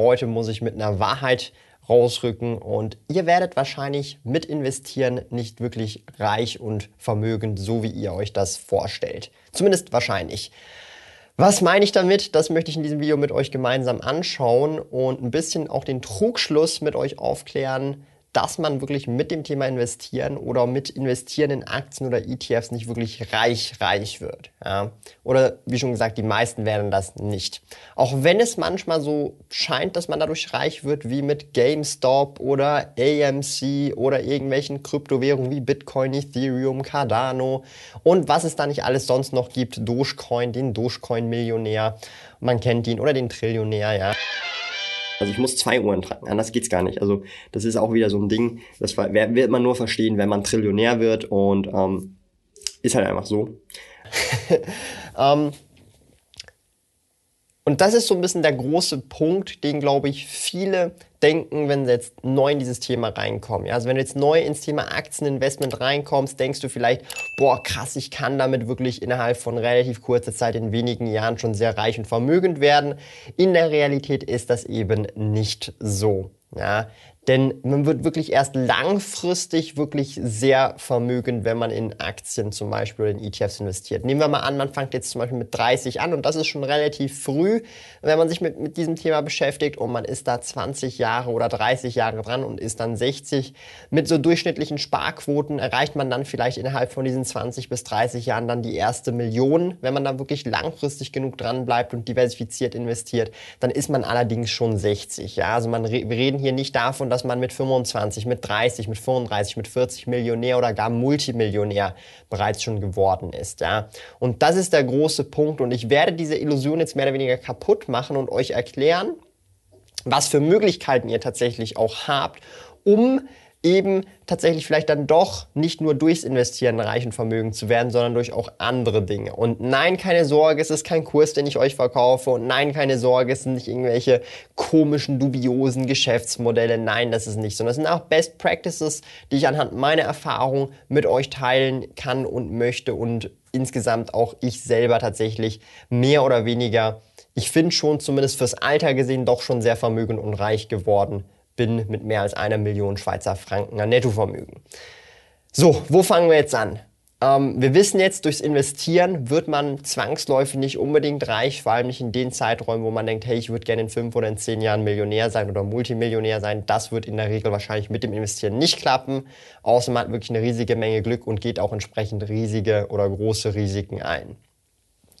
Heute muss ich mit einer Wahrheit rausrücken und ihr werdet wahrscheinlich mit investieren nicht wirklich reich und vermögend, so wie ihr euch das vorstellt. Zumindest wahrscheinlich. Was meine ich damit? Das möchte ich in diesem Video mit euch gemeinsam anschauen und ein bisschen auch den Trugschluss mit euch aufklären, dass man wirklich mit dem Thema investieren oder mit investieren in Aktien oder ETFs nicht wirklich reich, reich wird. Ja? Oder wie schon gesagt, die meisten werden das nicht. Auch wenn es manchmal so scheint, dass man dadurch reich wird, wie mit GameStop oder AMC oder irgendwelchen Kryptowährungen wie Bitcoin, Ethereum, Cardano und was es da nicht alles sonst noch gibt, Dogecoin, den Dogecoin-Millionär, man kennt ihn, oder den Trillionär, ja. Also ich muss zwei Uhren tragen, anders geht's gar nicht. Also das ist auch wieder so ein Ding, das wird man nur verstehen, wenn man Trillionär wird und ähm, ist halt einfach so. ähm, und das ist so ein bisschen der große Punkt, den, glaube ich, viele denken, wenn sie jetzt neu in dieses Thema reinkommen. Ja, also wenn du jetzt neu ins Thema Aktieninvestment reinkommst, denkst du vielleicht, boah, krass, ich kann damit wirklich innerhalb von relativ kurzer Zeit in wenigen Jahren schon sehr reich und vermögend werden. In der Realität ist das eben nicht so. Ja, denn man wird wirklich erst langfristig wirklich sehr vermögend, wenn man in Aktien zum Beispiel oder in ETFs investiert. Nehmen wir mal an, man fängt jetzt zum Beispiel mit 30 an und das ist schon relativ früh, wenn man sich mit, mit diesem Thema beschäftigt und man ist da 20 Jahre oder 30 Jahre dran und ist dann 60. Mit so durchschnittlichen Sparquoten erreicht man dann vielleicht innerhalb von diesen 20 bis 30 Jahren dann die erste Million. Wenn man da wirklich langfristig genug dran bleibt und diversifiziert investiert, dann ist man allerdings schon 60. Ja, also man, wir reden hier nicht davon, dass man mit 25, mit 30, mit 35, mit 40 Millionär oder gar Multimillionär bereits schon geworden ist. Ja? Und das ist der große Punkt. Und ich werde diese Illusion jetzt mehr oder weniger kaputt machen und euch erklären, was für Möglichkeiten ihr tatsächlich auch habt, um eben tatsächlich vielleicht dann doch nicht nur durchs Investieren reich und vermögend zu werden, sondern durch auch andere Dinge. Und nein, keine Sorge, es ist kein Kurs, den ich euch verkaufe. Und nein, keine Sorge, es sind nicht irgendwelche komischen, dubiosen Geschäftsmodelle. Nein, das ist nicht, sondern es sind auch Best Practices, die ich anhand meiner Erfahrung mit euch teilen kann und möchte und insgesamt auch ich selber tatsächlich mehr oder weniger, ich finde schon zumindest fürs Alter gesehen doch schon sehr vermögend und reich geworden bin mit mehr als einer Million Schweizer Franken an Nettovermögen. So, wo fangen wir jetzt an? Ähm, wir wissen jetzt, durchs Investieren wird man zwangsläufig nicht unbedingt reich, vor allem nicht in den Zeiträumen, wo man denkt, hey, ich würde gerne in fünf oder in zehn Jahren Millionär sein oder Multimillionär sein. Das wird in der Regel wahrscheinlich mit dem Investieren nicht klappen, außer man hat wirklich eine riesige Menge Glück und geht auch entsprechend riesige oder große Risiken ein.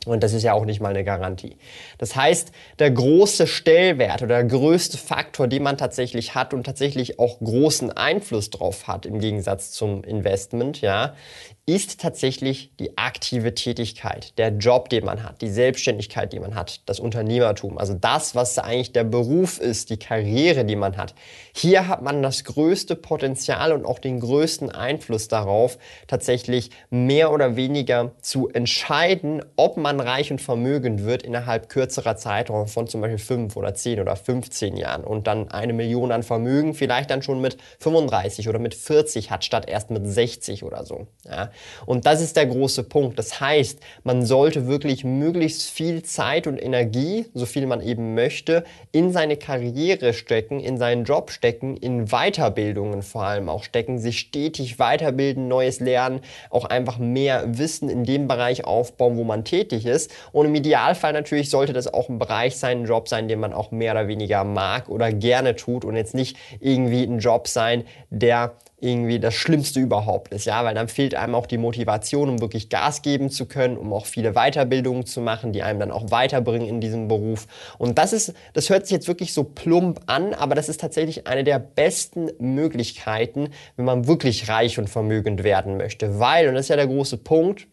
Und das ist ja auch nicht mal eine Garantie. Das heißt, der große Stellwert oder der größte Faktor, den man tatsächlich hat und tatsächlich auch großen Einfluss drauf hat im Gegensatz zum Investment, ja, ist tatsächlich die aktive Tätigkeit, der Job, den man hat, die Selbstständigkeit, die man hat, das Unternehmertum, also das, was eigentlich der Beruf ist, die Karriere, die man hat. Hier hat man das größte Potenzial und auch den größten Einfluss darauf, tatsächlich mehr oder weniger zu entscheiden, ob man reich und vermögend wird innerhalb kürzerer Zeitraum von zum Beispiel fünf oder zehn oder 15 Jahren und dann eine Million an Vermögen vielleicht dann schon mit 35 oder mit 40 hat, statt erst mit 60 oder so. Ja. Und das ist der große Punkt. Das heißt, man sollte wirklich möglichst viel Zeit und Energie, so viel man eben möchte, in seine Karriere stecken, in seinen Job stecken, in Weiterbildungen vor allem auch stecken, sich stetig weiterbilden, Neues lernen, auch einfach mehr Wissen in dem Bereich aufbauen, wo man tätig ist. Und im Idealfall natürlich sollte das auch ein Bereich sein, ein Job sein, den man auch mehr oder weniger mag oder gerne tut und jetzt nicht irgendwie ein Job sein, der irgendwie das Schlimmste überhaupt ist, ja, weil dann fehlt einem auch die Motivation, um wirklich Gas geben zu können, um auch viele Weiterbildungen zu machen, die einem dann auch weiterbringen in diesem Beruf. Und das ist, das hört sich jetzt wirklich so plump an, aber das ist tatsächlich eine der besten Möglichkeiten, wenn man wirklich reich und vermögend werden möchte, weil, und das ist ja der große Punkt,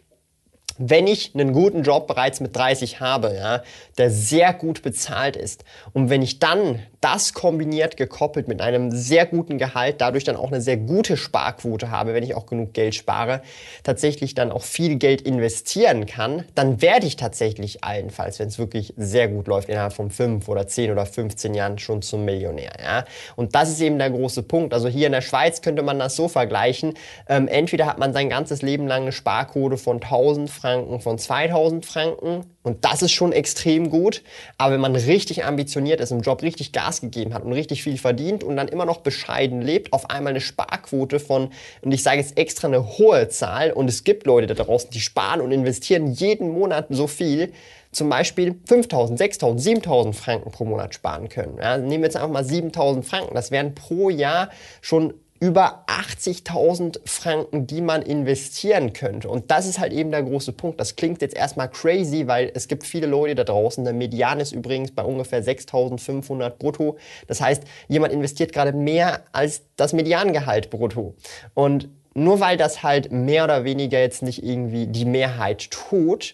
wenn ich einen guten Job bereits mit 30 habe, ja, der sehr gut bezahlt ist und wenn ich dann das kombiniert gekoppelt mit einem sehr guten Gehalt, dadurch dann auch eine sehr gute Sparquote habe, wenn ich auch genug Geld spare, tatsächlich dann auch viel Geld investieren kann, dann werde ich tatsächlich allenfalls, wenn es wirklich sehr gut läuft, innerhalb von 5 oder 10 oder 15 Jahren schon zum Millionär. Ja? Und das ist eben der große Punkt. Also hier in der Schweiz könnte man das so vergleichen. Ähm, entweder hat man sein ganzes Leben lang eine Sparquote von 1000 Franken, von 2000 Franken und das ist schon extrem gut. Aber wenn man richtig ambitioniert ist, im Job richtig Gas gegeben hat und richtig viel verdient und dann immer noch bescheiden lebt, auf einmal eine Sparquote von, und ich sage jetzt extra eine hohe Zahl, und es gibt Leute da draußen, die sparen und investieren jeden Monat so viel, zum Beispiel 5.000, 6.000, 7.000 Franken pro Monat sparen können. Ja, nehmen wir jetzt einfach mal 7.000 Franken. Das wären pro Jahr schon über 80.000 Franken, die man investieren könnte. Und das ist halt eben der große Punkt. Das klingt jetzt erstmal crazy, weil es gibt viele Leute da draußen. Der Median ist übrigens bei ungefähr 6.500 brutto. Das heißt, jemand investiert gerade mehr als das Mediangehalt brutto. Und nur weil das halt mehr oder weniger jetzt nicht irgendwie die Mehrheit tut,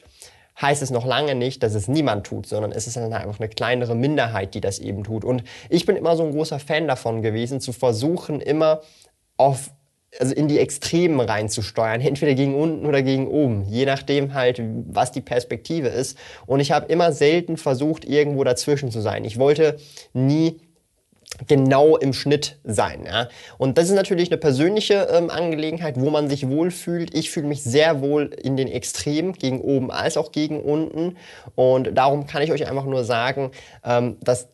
heißt es noch lange nicht, dass es niemand tut, sondern es ist einfach eine kleinere Minderheit, die das eben tut. Und ich bin immer so ein großer Fan davon gewesen, zu versuchen, immer auf also in die Extremen reinzusteuern, entweder gegen unten oder gegen oben, je nachdem halt, was die Perspektive ist. Und ich habe immer selten versucht, irgendwo dazwischen zu sein. Ich wollte nie genau im Schnitt sein. Ja? Und das ist natürlich eine persönliche ähm, Angelegenheit, wo man sich wohlfühlt. Ich fühle mich sehr wohl in den Extremen, gegen oben als auch gegen unten. Und darum kann ich euch einfach nur sagen, ähm, dass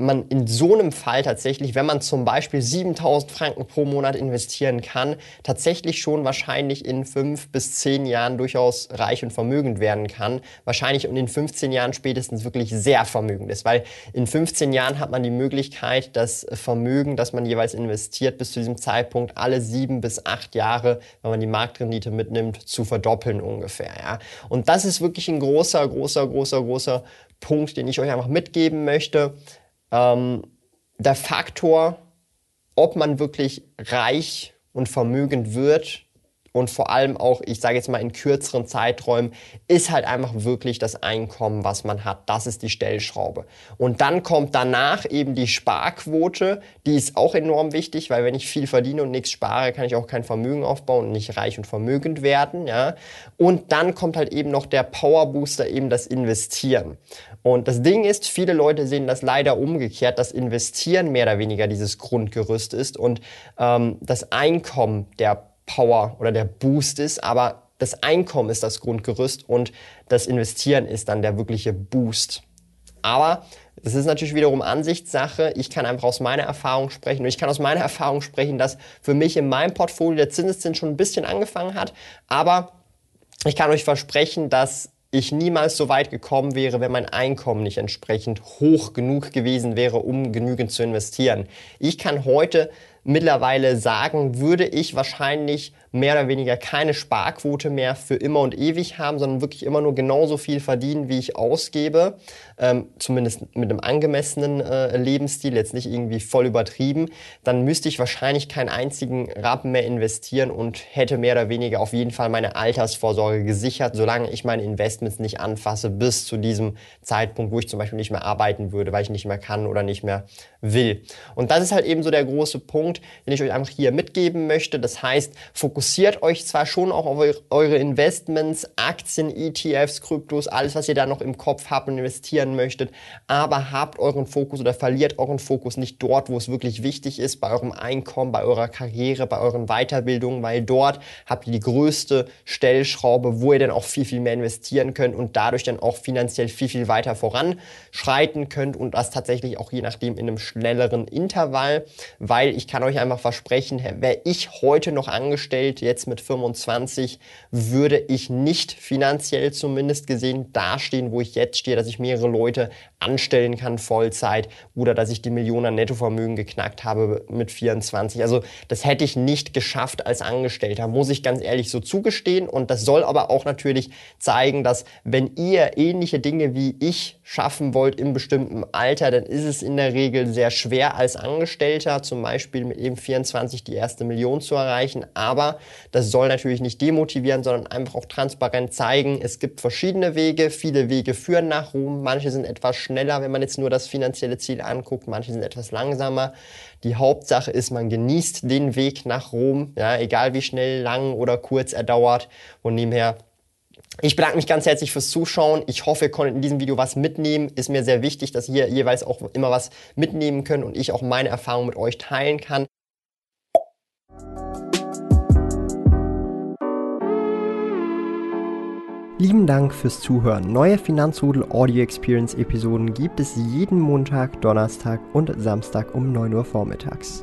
man in so einem Fall tatsächlich, wenn man zum Beispiel 7000 Franken pro Monat investieren kann, tatsächlich schon wahrscheinlich in fünf bis zehn Jahren durchaus reich und vermögend werden kann. Wahrscheinlich und in 15 Jahren spätestens wirklich sehr vermögend ist, weil in 15 Jahren hat man die Möglichkeit, das Vermögen, das man jeweils investiert, bis zu diesem Zeitpunkt alle sieben bis acht Jahre, wenn man die Marktrendite mitnimmt, zu verdoppeln ungefähr. Ja. Und das ist wirklich ein großer, großer, großer, großer Punkt, den ich euch einfach mitgeben möchte ähm, der Faktor, ob man wirklich reich und vermögend wird und vor allem auch, ich sage jetzt mal in kürzeren Zeiträumen, ist halt einfach wirklich das Einkommen, was man hat. Das ist die Stellschraube. Und dann kommt danach eben die Sparquote, die ist auch enorm wichtig, weil wenn ich viel verdiene und nichts spare, kann ich auch kein Vermögen aufbauen und nicht reich und vermögend werden. Ja? Und dann kommt halt eben noch der Powerbooster, eben das Investieren. Und das Ding ist, viele Leute sehen das leider umgekehrt, dass Investieren mehr oder weniger dieses Grundgerüst ist und ähm, das Einkommen der Power oder der Boost ist, aber das Einkommen ist das Grundgerüst und das Investieren ist dann der wirkliche Boost. Aber das ist natürlich wiederum Ansichtssache. Ich kann einfach aus meiner Erfahrung sprechen und ich kann aus meiner Erfahrung sprechen, dass für mich in meinem Portfolio der Zinseszins schon ein bisschen angefangen hat, aber ich kann euch versprechen, dass ich niemals so weit gekommen wäre, wenn mein Einkommen nicht entsprechend hoch genug gewesen wäre, um genügend zu investieren. Ich kann heute mittlerweile sagen, würde ich wahrscheinlich mehr oder weniger keine Sparquote mehr für immer und ewig haben, sondern wirklich immer nur genauso viel verdienen, wie ich ausgebe. Ähm, zumindest mit einem angemessenen äh, Lebensstil, jetzt nicht irgendwie voll übertrieben. Dann müsste ich wahrscheinlich keinen einzigen Rappen mehr investieren und hätte mehr oder weniger auf jeden Fall meine Altersvorsorge gesichert, solange ich meine Investments nicht anfasse bis zu diesem Zeitpunkt, wo ich zum Beispiel nicht mehr arbeiten würde, weil ich nicht mehr kann oder nicht mehr will. Und das ist halt eben so der große Punkt, den ich euch einfach hier mitgeben möchte. Das heißt, fokussiert euch zwar schon auch auf eure Investments, Aktien, ETFs, Kryptos, alles, was ihr da noch im Kopf habt und investieren möchtet, aber habt euren Fokus oder verliert euren Fokus nicht dort, wo es wirklich wichtig ist, bei eurem Einkommen, bei eurer Karriere, bei euren Weiterbildungen, weil dort habt ihr die größte Stellschraube, wo ihr dann auch viel, viel mehr investieren könnt und dadurch dann auch finanziell viel, viel weiter voranschreiten könnt und das tatsächlich auch je nachdem in einem schnelleren Intervall, weil ich kann euch einfach versprechen, wäre ich heute noch angestellt, jetzt mit 25 würde ich nicht finanziell zumindest gesehen dastehen, wo ich jetzt stehe, dass ich mehrere Leute anstellen kann Vollzeit oder dass ich die Millionen Nettovermögen geknackt habe mit 24. Also das hätte ich nicht geschafft als Angestellter, muss ich ganz ehrlich so zugestehen. Und das soll aber auch natürlich zeigen, dass wenn ihr ähnliche Dinge wie ich schaffen wollt im bestimmten Alter, dann ist es in der Regel sehr schwer als Angestellter, zum Beispiel mit eben 24 die erste Million zu erreichen. Aber das soll natürlich nicht demotivieren, sondern einfach auch transparent zeigen, es gibt verschiedene Wege. Viele Wege führen nach Ruhm. Manche sind etwas schneller, wenn man jetzt nur das finanzielle Ziel anguckt. Manche sind etwas langsamer. Die Hauptsache ist, man genießt den Weg nach Rom, ja, egal wie schnell, lang oder kurz er dauert. Und nebenher ich bedanke mich ganz herzlich fürs Zuschauen. Ich hoffe, ihr konntet in diesem Video was mitnehmen. Ist mir sehr wichtig, dass ihr jeweils auch immer was mitnehmen könnt und ich auch meine Erfahrungen mit euch teilen kann. Lieben Dank fürs Zuhören. Neue Finanzrudel Audio Experience Episoden gibt es jeden Montag, Donnerstag und Samstag um 9 Uhr vormittags.